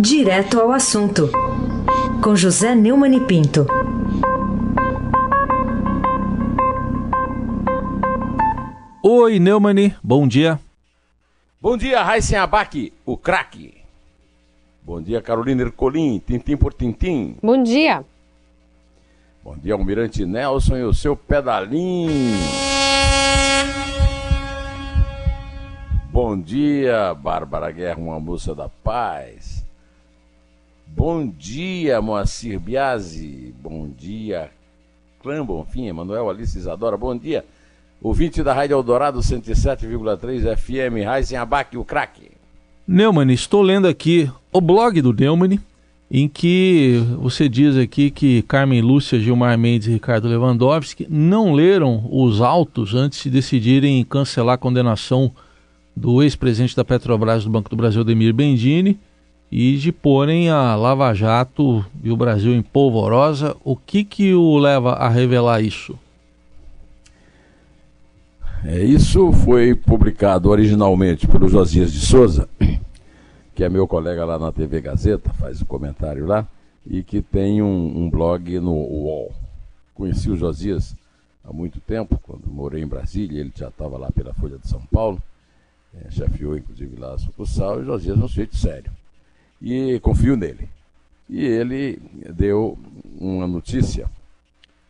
Direto ao assunto, com José Neumann e Pinto. Oi, Neumani, bom dia. Bom dia, Raíssen Abac, o craque. Bom dia, Carolina Ercolim, tintim por tintim. Bom dia. Bom dia, Almirante Nelson e o seu pedalinho. Bom dia, Bárbara Guerra, uma moça da paz. Bom dia, Moacir Biasi. Bom dia, Clã Bonfim, Emanuel Alice Isadora. Bom dia, ouvinte da Rádio Eldorado 107,3 FM, Raizen Abac, o craque. Neumann, estou lendo aqui o blog do Neumann, em que você diz aqui que Carmen Lúcia, Gilmar Mendes e Ricardo Lewandowski não leram os autos antes de decidirem cancelar a condenação do ex-presidente da Petrobras do Banco do Brasil, Demir Bendini, e de porem a Lava Jato e o Brasil em polvorosa. O que que o leva a revelar isso? É, isso foi publicado originalmente pelo Josias de Souza, que é meu colega lá na TV Gazeta, faz o um comentário lá, e que tem um, um, blog no UOL. Conheci o Josias há muito tempo, quando morei em Brasília, ele já estava lá pela Folha de São Paulo, é, chefiou inclusive lá a sucursal, e o Josias é um sujeito sério e confio nele. E ele deu uma notícia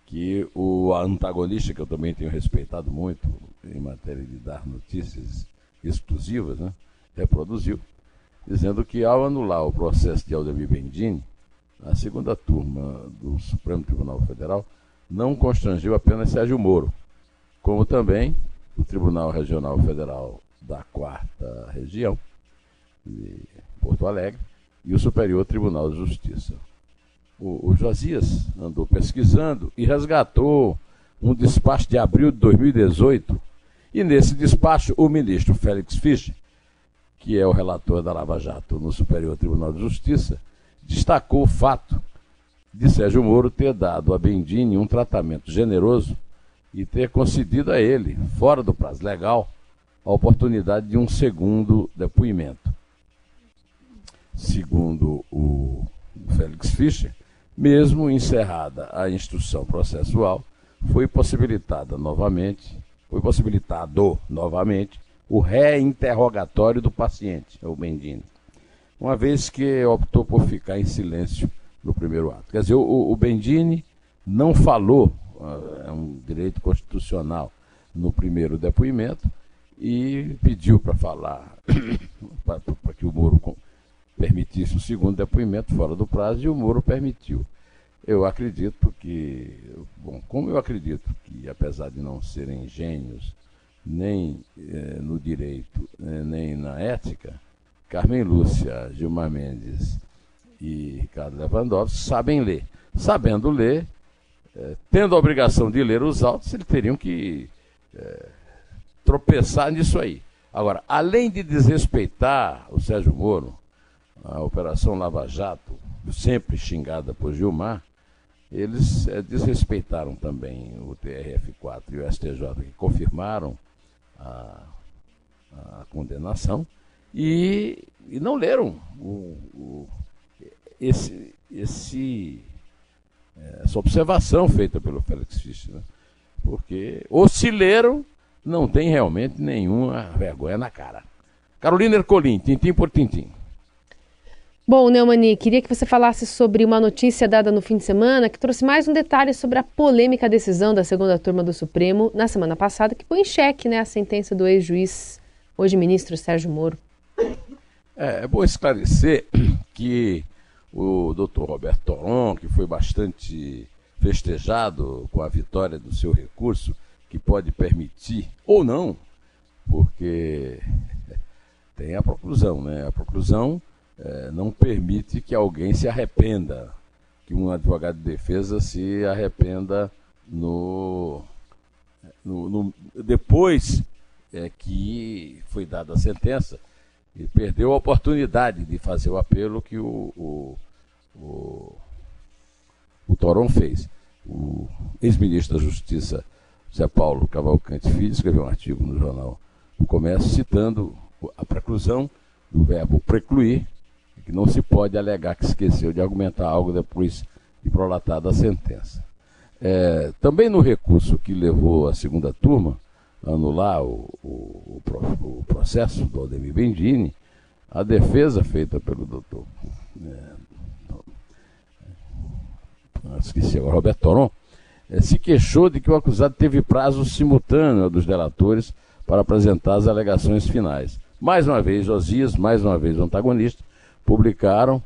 que o antagonista, que eu também tenho respeitado muito em matéria de dar notícias exclusivas, né, reproduziu, dizendo que ao anular o processo de Aldemir Bendini, a segunda turma do Supremo Tribunal Federal não constrangiu apenas Sérgio Moro, como também o Tribunal Regional Federal da Quarta Região, de Porto Alegre, e o Superior Tribunal de Justiça. O, o Josias andou pesquisando e resgatou um despacho de abril de 2018, e nesse despacho o ministro Félix Fischer, que é o relator da Lava Jato no Superior Tribunal de Justiça, destacou o fato de Sérgio Moro ter dado a Bendini um tratamento generoso e ter concedido a ele, fora do prazo legal, a oportunidade de um segundo depoimento segundo o Félix Fischer, mesmo encerrada a instrução processual, foi possibilitada novamente, foi possibilitado novamente o reinterrogatório do paciente, o Bendini, uma vez que optou por ficar em silêncio no primeiro ato. Quer dizer, o, o Bendini não falou, ah, é um direito constitucional, no primeiro depoimento, e pediu para falar, para que o Moro permitisse o segundo depoimento fora do prazo e o Moro permitiu. Eu acredito que, bom, como eu acredito que, apesar de não serem gênios nem eh, no direito, eh, nem na ética, Carmen Lúcia, Gilmar Mendes e Ricardo Lewandowski sabem ler. Sabendo ler, eh, tendo a obrigação de ler os autos, eles teriam que tropeçar nisso aí. Agora, além de desrespeitar o Sérgio Moro, a Operação Lava Jato, sempre xingada por Gilmar, eles é, desrespeitaram também o TRF4 e o STJ, que confirmaram a, a condenação e, e, não leram o, o, esse, esse, eh, essa observação feita pelo Félix Fischer. Né? Porque, ou se leram, não tem realmente nenhuma vergonha na cara. Carolina Ercolim, tintim por tintim. Bom, Neumani, queria que você falasse sobre uma notícia dada no fim de semana que trouxe mais um detalhe sobre a polêmica decisão da segunda turma do Supremo na semana passada, que põe em xeque né, a sentença do ex-juiz, hoje ministro Sérgio Moro. É, é bom esclarecer que o doutor Roberto Toron, que foi bastante festejado com a vitória do seu recurso, que pode permitir, ou não, porque tem a proclusão, né? A proclusão é, não permite que alguém se arrependa, que um advogado de defesa se arrependa no, no, no depois é, que foi dada a sentença e perdeu a oportunidade de fazer o apelo que o, o, o, o Toron fez. O ex-ministro da Justiça, Zé Paulo Cavalcante Filho, escreveu um artigo no jornal do Comércio citando a preclusão do verbo precluir que não se pode alegar que esqueceu de argumentar algo depois de prolatada a sentença. É, também no recurso que levou a segunda turma a anular o, o, o, processo do Aldemir Bendini, a defesa feita pelo doutor é, esqueci agora, Roberto Toron, é, se queixou de que o acusado teve prazo simultâneo dos delatores para apresentar as alegações finais. Mais uma vez, Josias, mais uma vez o antagonista, publicaram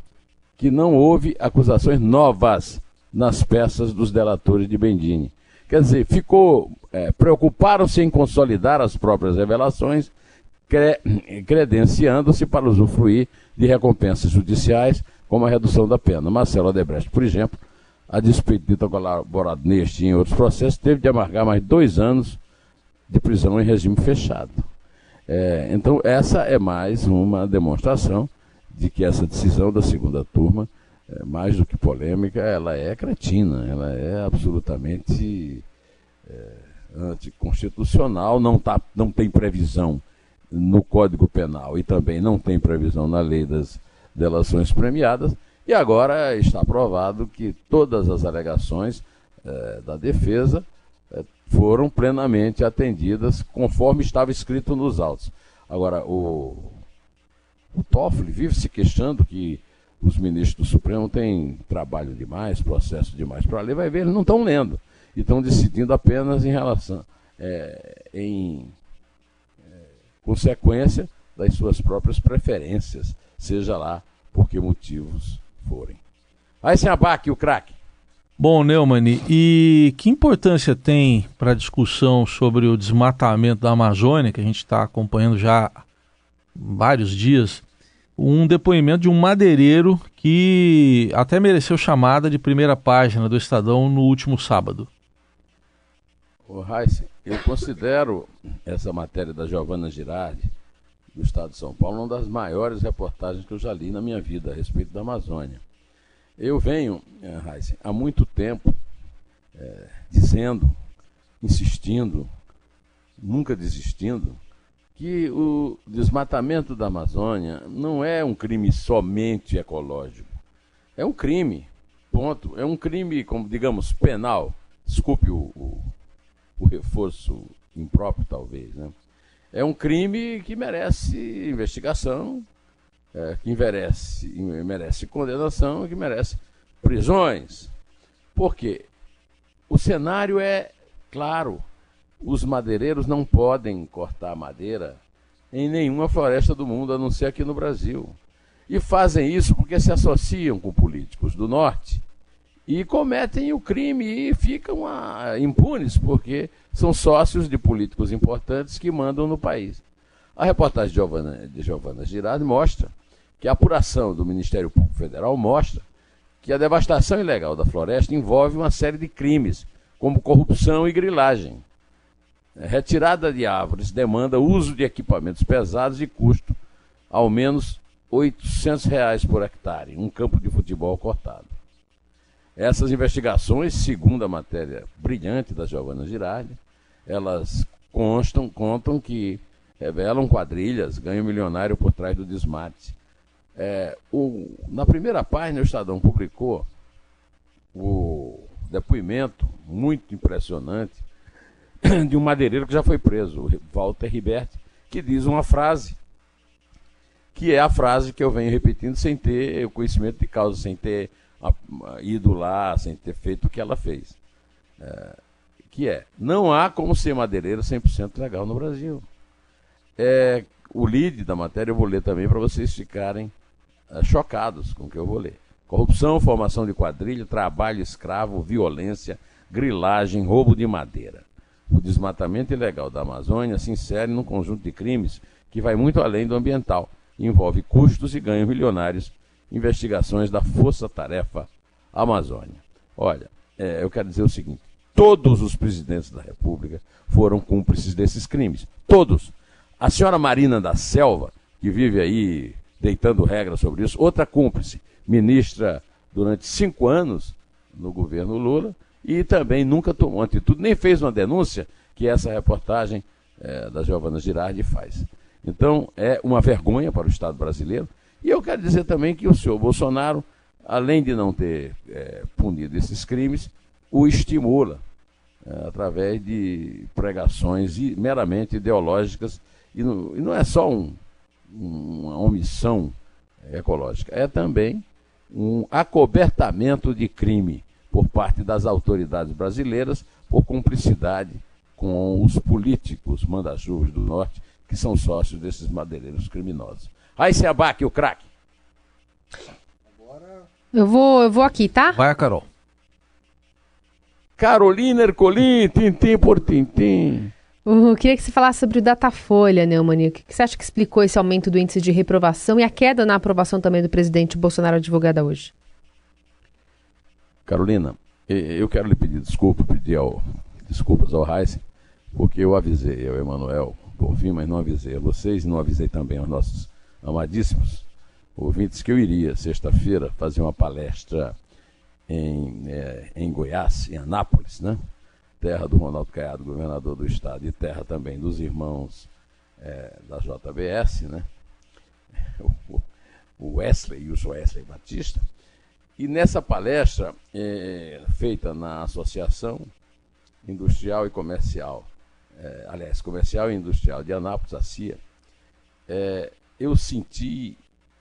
que não houve acusações novas nas peças dos delatores de Bendini. Quer dizer, ficou, é, preocuparam-se em consolidar as próprias revelações, cre, credenciando-se para usufruir de recompensas judiciais, como a redução da pena. Marcelo Odebrecht, por exemplo, a despeito de ter colaborado neste e em outros processos, teve de amargar mais dois anos de prisão em regime fechado. É, então, essa é mais uma demonstração de que essa decisão da segunda turma, é, mais do que polêmica, ela é cretina, ela é absolutamente é, anticonstitucional, não, tá, não tem previsão no Código Penal e também não tem previsão na lei das delações premiadas, e agora está provado que todas as alegações é, da defesa é, foram plenamente atendidas conforme estava escrito nos autos. Agora, o, o Toffoli vive se queixando que os ministros do Supremo têm trabalho demais, processo demais para ler, vai ver, eles não estão lendo. E estão decidindo apenas em relação, é, em é, consequência das suas próprias preferências, seja lá por que motivos forem. Aí sem abaque, o craque. Bom, Neumann, e que importância tem para a discussão sobre o desmatamento da Amazônia, que a gente está acompanhando já vários dias, um depoimento de um madeireiro que até mereceu chamada de primeira página do Estadão no último sábado. O Heisen, eu considero essa matéria da Giovana Girardi, do Estado de São Paulo, uma das maiores reportagens que eu já li na minha vida a respeito da Amazônia. Eu venho, Heisen, há muito tempo é, dizendo, insistindo, nunca desistindo, que o desmatamento da Amazônia não é um crime somente ecológico. É um crime, ponto. É um crime, como digamos, penal. Desculpe o, o, o reforço impróprio, talvez. Né? É um crime que merece investigação, é, que merece, merece condenação, que merece prisões. Por quê? O cenário é claro. Os madeireiros não podem cortar madeira em nenhuma floresta do mundo, a não ser aqui no Brasil. E fazem isso porque se associam com políticos do norte e cometem o crime e ficam ah, impunes, porque são sócios de políticos importantes que mandam no país. A reportagem de Giovana, de Giovana Girardi mostra que a apuração do Ministério Público Federal mostra que a devastação ilegal da floresta envolve uma série de crimes, como corrupção e grilagem. Retirada de árvores demanda uso de equipamentos pesados e custo ao menos 800 reais por hectare, um campo de futebol cortado. Essas investigações, segundo a matéria brilhante da Giovana Girardi, elas constam, contam que revelam quadrilhas, ganho milionário por trás do desmate. É, o, na primeira página, o Estadão publicou o depoimento muito impressionante de um madeireiro que já foi preso, Walter Riberti, que diz uma frase, que é a frase que eu venho repetindo sem ter o conhecimento de causa, sem ter ido lá sem ter feito o que ela fez. É, que é, não há como ser madeireiro 100% legal no Brasil. É, o lead da matéria eu vou ler também para vocês ficarem é, chocados com o que eu vou ler. Corrupção, formação de quadrilha, trabalho escravo, violência, grilagem, roubo de madeira. O desmatamento ilegal da Amazônia se insere num conjunto de crimes que vai muito além do ambiental. Envolve custos e ganhos milionários investigações da Força Tarefa Amazônia. Olha, é, eu quero dizer o seguinte: todos os presidentes da República foram cúmplices desses crimes. Todos. A senhora Marina da Selva, que vive aí deitando regras sobre isso, outra cúmplice, ministra durante cinco anos no governo Lula, e também nunca tomou atitude, nem fez uma denúncia que essa reportagem é, da Giovana Girardi faz. Então, é uma vergonha para o Estado brasileiro E eu quero dizer também que o senhor Bolsonaro, além de não ter é, punido esses crimes, o estimula é, através de pregações meramente ideológicas. E não, e não é só um, uma omissão ecológica, é também um acobertamento de crime por parte das autoridades brasileiras por cumplicidade com os políticos mandachuvos do Norte, que são sócios desses madeireiros criminosos. Aí se abaque o craque. Eu vou, eu vou aqui, tá? Vai, Carol. Carolina Ercolim, tintim por tintim. Eu queria que você falasse sobre o Datafolha, Neumann. O que você acha que explicou esse aumento do índice de reprovação e a queda na aprovação também do presidente Bolsonaro advogada hoje? Carolina, eu quero lhe pedir desculpa, pedir ao, desculpas ao Heisen, porque eu avisei ao Emanuel Bonfim, mas não avisei a vocês, não avisei também aos nossos amadíssimos ouvintes que eu iria, sexta-feira, fazer uma palestra em, é, em Goiás, em Anápolis, né? terra do Ronaldo Caiado, governador do estado, e terra também dos irmãos é, da JBS, né? o, o Wesley e o Wesley Batista. E nessa palestra, é, feita na Associação Industrial e Comercial, é, aliás, Comercial e Industrial de Anápolis, a CIA, é, eu senti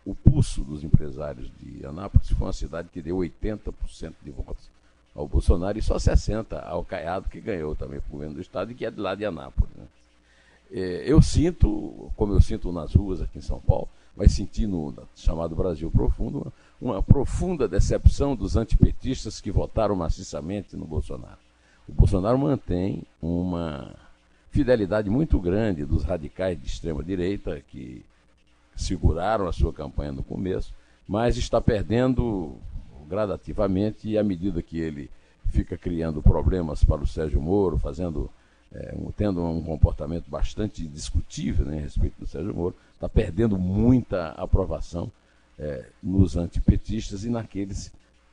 o pulso dos empresários de Anápolis, foi uma cidade que deu 80% de votos ao Bolsonaro e só 60 ao Caiado, que ganhou também o governo do Estado e que é de lá de Anápolis. Né? É, eu sinto, como eu sinto nas ruas aqui em São Paulo, mas senti no chamado Brasil Profundo, uma, profunda decepção dos antipetistas que votaram maciçamente no Bolsonaro. O Bolsonaro mantém uma fidelidade muito grande dos radicais de extrema direita que seguraram a sua campanha no começo, mas está perdendo gradativamente e à medida que ele fica criando problemas para o Sérgio Moro, fazendo, é, um, tendo um comportamento bastante discutível né, a respeito do Sérgio Moro, está perdendo muita aprovação é, nos antipetistas e naqueles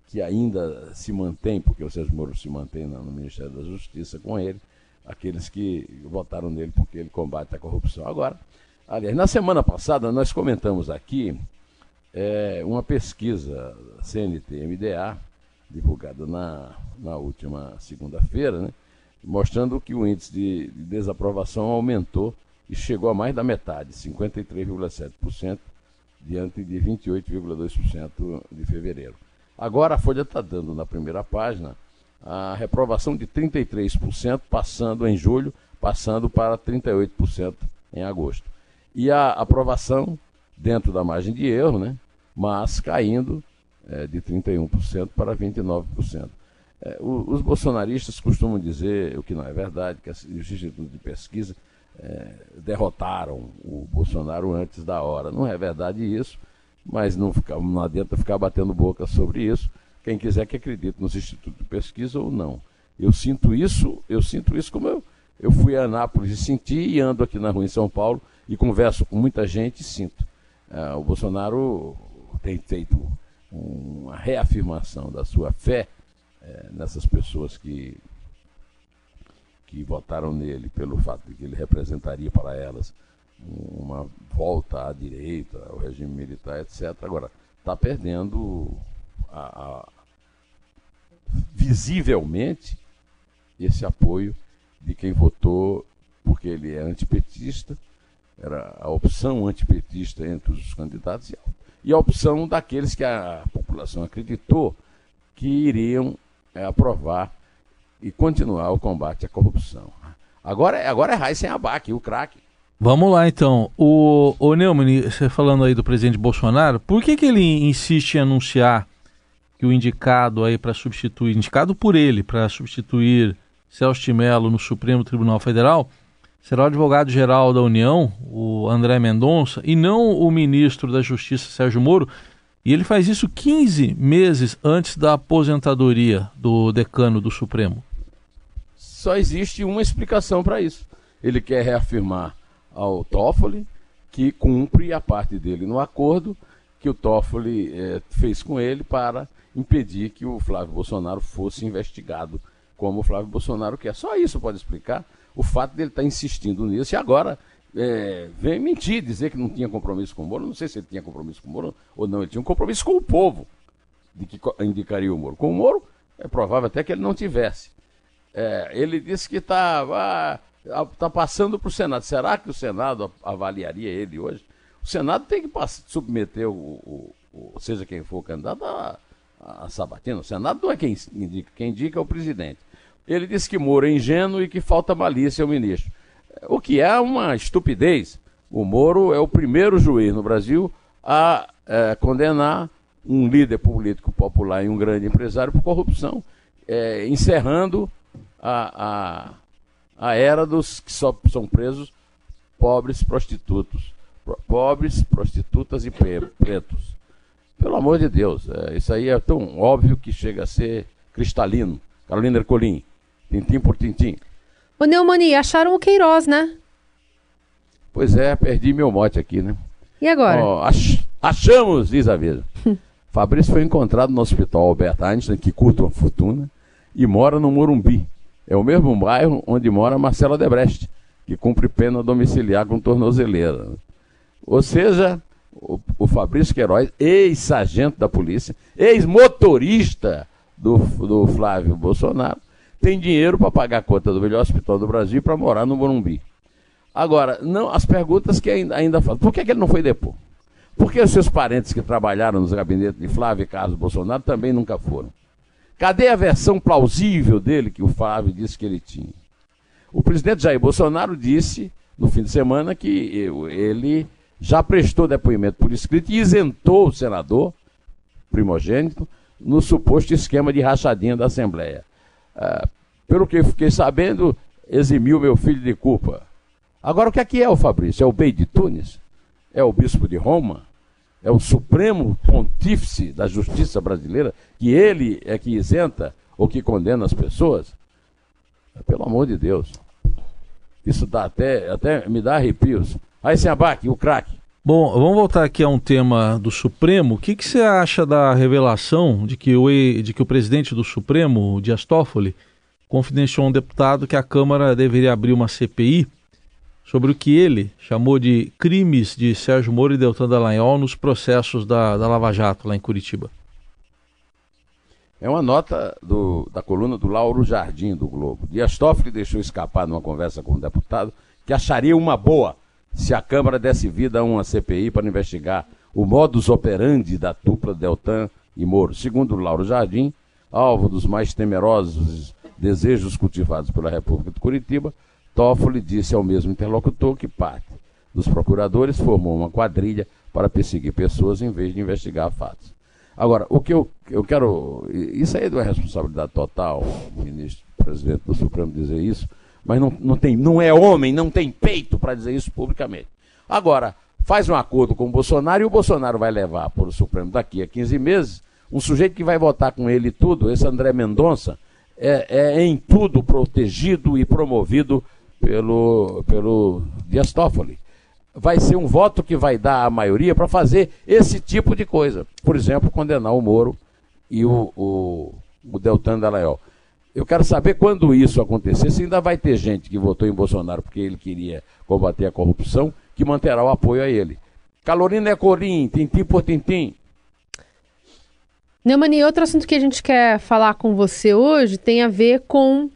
que ainda se mantêm, porque o Sérgio Moro se mantém no Ministério da Justiça com ele, aqueles que votaram nele porque ele combate a corrupção. Agora, aliás, na semana passada nós comentamos aqui é, uma pesquisa CNT-MDA, divulgada na, na última segunda-feira, né, mostrando que o índice de, de desaprovação aumentou e chegou a mais da metade, 53,7%, diante de 28,2% de fevereiro. Agora a Folha está dando na primeira página a reprovação de 33%, passando em julho, passando para 38% em agosto. E a aprovação dentro da margem de erro, né? mas caindo é, de 31% para 29%. É, o, os bolsonaristas costumam dizer, o que não é verdade, que os institutos de pesquisa é, derrotaram o Bolsonaro antes da hora. Não é verdade isso, mas não, fica, não adianta ficar batendo boca sobre isso. Quem quiser que acredite nos institutos de pesquisa ou não. Eu sinto isso, eu sinto isso como eu, eu fui a Anápolis e senti, e ando aqui na rua em São Paulo e converso com muita gente e sinto. É, o Bolsonaro tem feito uma reafirmação da sua fé é, nessas pessoas que, que votaram nele pelo fato de que ele representaria para elas uma volta à direita, ao regime militar, etc. Agora, está perdendo a, a, visivelmente esse apoio de quem votou porque ele é antipetista, era a opção antipetista entre os candidatos, e a opção daqueles que a população acreditou que iriam é, aprovar e continuar o combate à corrupção. Agora, agora é sem abaque, o craque. Vamos lá então. O, o Neumann, você falando aí do presidente Bolsonaro, por que, que ele insiste em anunciar que o indicado aí para substituir, indicado por ele para substituir Celso de Mello no Supremo Tribunal Federal, será o advogado-geral da União, o André Mendonça, e não o ministro da Justiça, Sérgio Moro. E ele faz isso 15 meses antes da aposentadoria do decano do Supremo. Só existe uma explicação para isso. Ele quer reafirmar ao Toffoli que cumpre a parte dele no acordo que o Toffoli eh, fez com ele para impedir que o Flávio Bolsonaro fosse investigado como o Flávio Bolsonaro quer. Só isso pode explicar o fato dele estar tá insistindo nisso. E agora, é, vem mentir, dizer que não tinha compromisso com o Moro. Não sei se ele tinha compromisso com o Moro ou não, ele tinha um compromisso com o povo de que indicaria o Moro. Com o Moro, é provável até que ele não tivesse. É, ele disse que estava tá passando para o Senado. Será que o Senado avaliaria ele hoje? O Senado tem que submeter o, o, o seja quem for o candidato a, a Sabatina. O Senado não é quem indica, quem indica é o presidente. Ele disse que Moro é ingênuo e que falta malícia ao ministro. O que é uma estupidez. O Moro é o primeiro juiz no Brasil a é, condenar um líder político popular e um grande empresário por corrupção, é, encerrando a, a, a era dos que só são presos pobres prostitutos. Pobres, prostitutas e pretos. Pelo amor de Deus, é, isso aí é tão óbvio que chega a ser cristalino. Carolina Ercolim, tintim por tintim. Ô Neumani, acharam o Queiroz, né? Pois é, perdi meu mote aqui, né? E agora? Oh, ach achamos, diz a vida. Fabrício foi encontrado no hospital Albert Einstein, que curta uma fortuna, e mora no Morumbi. É o mesmo bairro onde mora Marcela Debrecht, que cumpre pena domiciliar com tornozeleira. Ou seja, o, o Fabrício Queiroz, ex-sargento da polícia, ex-motorista do, do Flávio Bolsonaro, tem dinheiro para pagar a conta do melhor hospital do Brasil para morar no Morumbi. Agora, não, as perguntas que ainda, ainda fazem. Por que, que ele não foi depor? Por que os seus parentes que trabalharam nos gabinetes de Flávio e Carlos Bolsonaro também nunca foram? Cadê a versão plausível dele que o Flávio disse que ele tinha? O presidente Jair Bolsonaro disse no fim de semana que ele já prestou depoimento por escrito e isentou o senador primogênito no suposto esquema de rachadinha da Assembleia. Ah, pelo que fiquei sabendo, eximiu meu filho de culpa. Agora, o que é que é o Fabrício? É o Bey de Tunis? É o bispo de Roma? É o supremo pontífice da justiça brasileira? Que ele é que isenta ou que condena as pessoas? Pelo amor de Deus. Isso dá até, até me dá arrepios. Aí, sem abaque, o craque. Bom, vamos voltar aqui a um tema do Supremo. O que, que você acha da revelação de que, o, de que o presidente do Supremo, Dias Toffoli, confidenciou a um deputado que a Câmara deveria abrir uma CPI sobre o que ele chamou de crimes de Sérgio Moro e Deltan Dallagnol nos processos da, da Lava Jato lá em Curitiba? É uma nota do, da coluna do Lauro Jardim do Globo. Dias Toffoli deixou escapar numa conversa com o um deputado que acharia uma boa se a Câmara desse vida a uma CPI para investigar o modus operandi da dupla Deltan e Moro. Segundo Lauro Jardim, alvo dos mais temerosos desejos cultivados pela República de Curitiba, Toffoli disse ao mesmo interlocutor que parte dos procuradores formou uma quadrilha para perseguir pessoas em vez de investigar fatos. Agora, o que eu, eu quero. Isso aí é responsabilidade total, o ministro, presidente do Supremo dizer isso, mas não, não, tem, não é homem, não tem peito para dizer isso publicamente. Agora, faz um acordo com o Bolsonaro e o Bolsonaro vai levar para o Supremo daqui a 15 meses um sujeito que vai votar com ele tudo, esse André Mendonça, é, é em tudo protegido e promovido pelo, pelo Dias Toffoli. Vai ser um voto que vai dar a maioria para fazer esse tipo de coisa. Por exemplo, condenar o Moro e o, o, o Deltan Dallagnol. Eu quero saber quando isso acontecer, se ainda vai ter gente que votou em Bolsonaro porque ele queria combater a corrupção, que manterá o apoio a ele. Calorina é Corim, tintim por tintim. Neumani, outro assunto que a gente quer falar com você hoje tem a ver com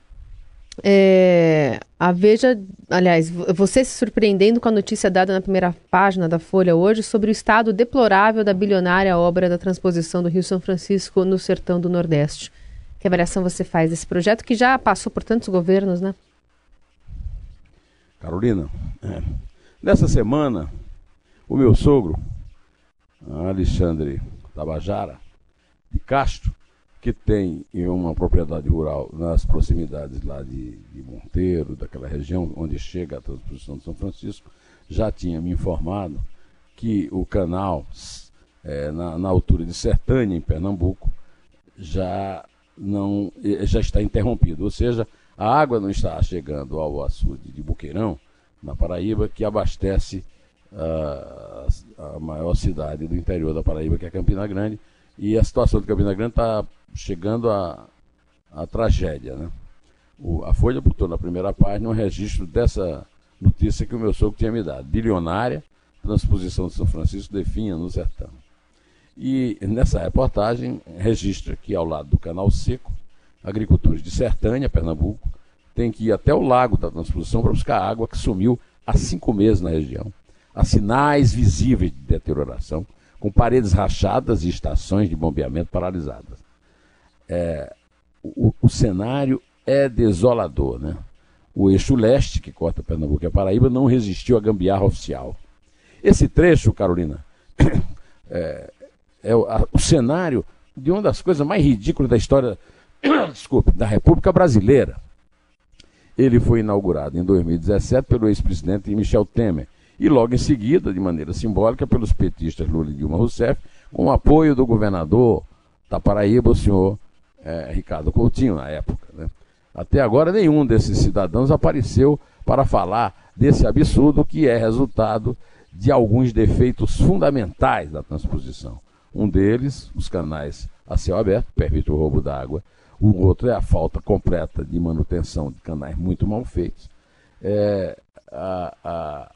é, a Veja, aliás, você se surpreendendo com a notícia dada na primeira página da Folha hoje sobre o estado deplorável da bilionária obra da transposição do Rio São Francisco no sertão do Nordeste. Que avaliação você faz desse projeto que já passou por tantos governos, né? Carolina, é. nessa semana, o meu sogro, Alexandre Tabajara de Castro, que tem uma propriedade rural nas proximidades lá de, de Monteiro, daquela região onde chega a transposição de São Francisco, já tinha me informado que o canal, é, na, na altura de Sertânia, em Pernambuco, já não já está interrompido, ou seja, a água não está chegando ao açude de Buqueirão, na Paraíba, que abastece uh, a maior cidade do interior da Paraíba, que é Campina Grande, e a situação de Campina Grande está chegando a tragédia. Né? O, a Folha botou na primeira página um registro dessa notícia que o meu sogro tinha me dado. Bilionária, transposição de São Francisco definha no sertão. E nessa reportagem registra que ao lado do canal seco, agricultores de Sertânia, Pernambuco, têm que ir até o lago da transposição para buscar água que sumiu há cinco meses na região. Há sinais visíveis de deterioração, com paredes rachadas e estações de bombeamento paralisadas. É, o, o cenário é desolador, né? O eixo leste, que corta Pernambuco e a Paraíba, não resistiu à gambiarra oficial. Esse trecho, Carolina, é, é o, a, o, cenário de uma das coisas mais ridículas da história desculpe, da República Brasileira. Ele foi inaugurado em 2017 pelo ex-presidente Michel Temer e logo em seguida, de maneira simbólica, pelos petistas Lula e Dilma Rousseff, com o apoio do governador da Paraíba, o senhor é, Ricardo Coutinho, na época. Né? Até agora, nenhum desses cidadãos apareceu para falar desse absurdo que é resultado de alguns defeitos fundamentais da transposição. Um deles, os canais a céu aberto, permite o roubo d'água. O outro é a falta completa de manutenção de canais muito mal feitos. É, a, a,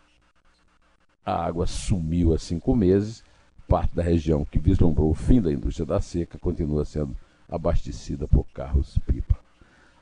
a água sumiu há cinco meses. Parte da região que vislumbrou o fim da indústria da seca continua sendo abastecida por carros-pipa.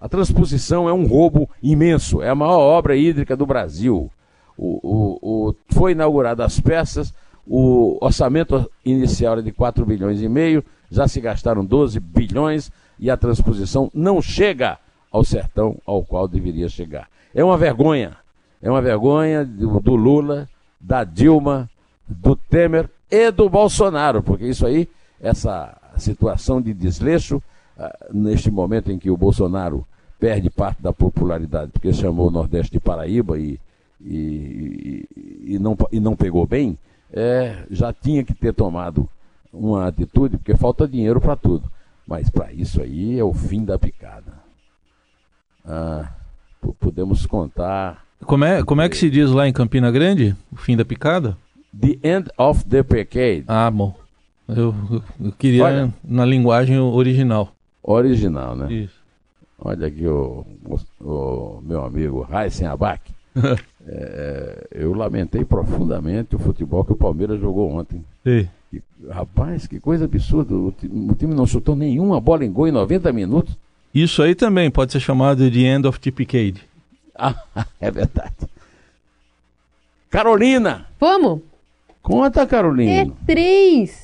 A transposição é um roubo imenso, é a maior obra hídrica do Brasil. O, o, o, foi inaugurada as peças, o orçamento inicial era de 4 bilhões e meio, já se gastaram 12 bilhões e a transposição não chega ao sertão ao qual deveria chegar. É uma vergonha. É uma vergonha do, do Lula, da Dilma, do Temer e do Bolsonaro, porque isso aí, essa situação de desleixo, uh, neste momento em que o Bolsonaro perde parte da popularidade, porque chamou o Nordeste de Paraíba e, e, e, não, e não pegou bem, é, já tinha que ter tomado uma atitude, porque falta dinheiro para tudo. Mas para isso aí é o fim da picada. Ah, podemos contar. Como é, como é que se diz lá em Campina Grande? O fim da picada? The end of the picade. Ah, bom. Eu, eu queria Olha, na linguagem original. Original, né? Isso. Olha aqui o, o, o meu amigo Raíssen Abac. é, eu lamentei profundamente o futebol que o Palmeiras jogou ontem. Sim. E, rapaz, que coisa absurda. O, o, time não chutou nenhuma bola em gol em 90 minutos. Isso aí também pode ser chamado de end of tipicade. Ah, é verdade. Carolina! Vamos! Conta, Carolina. É três.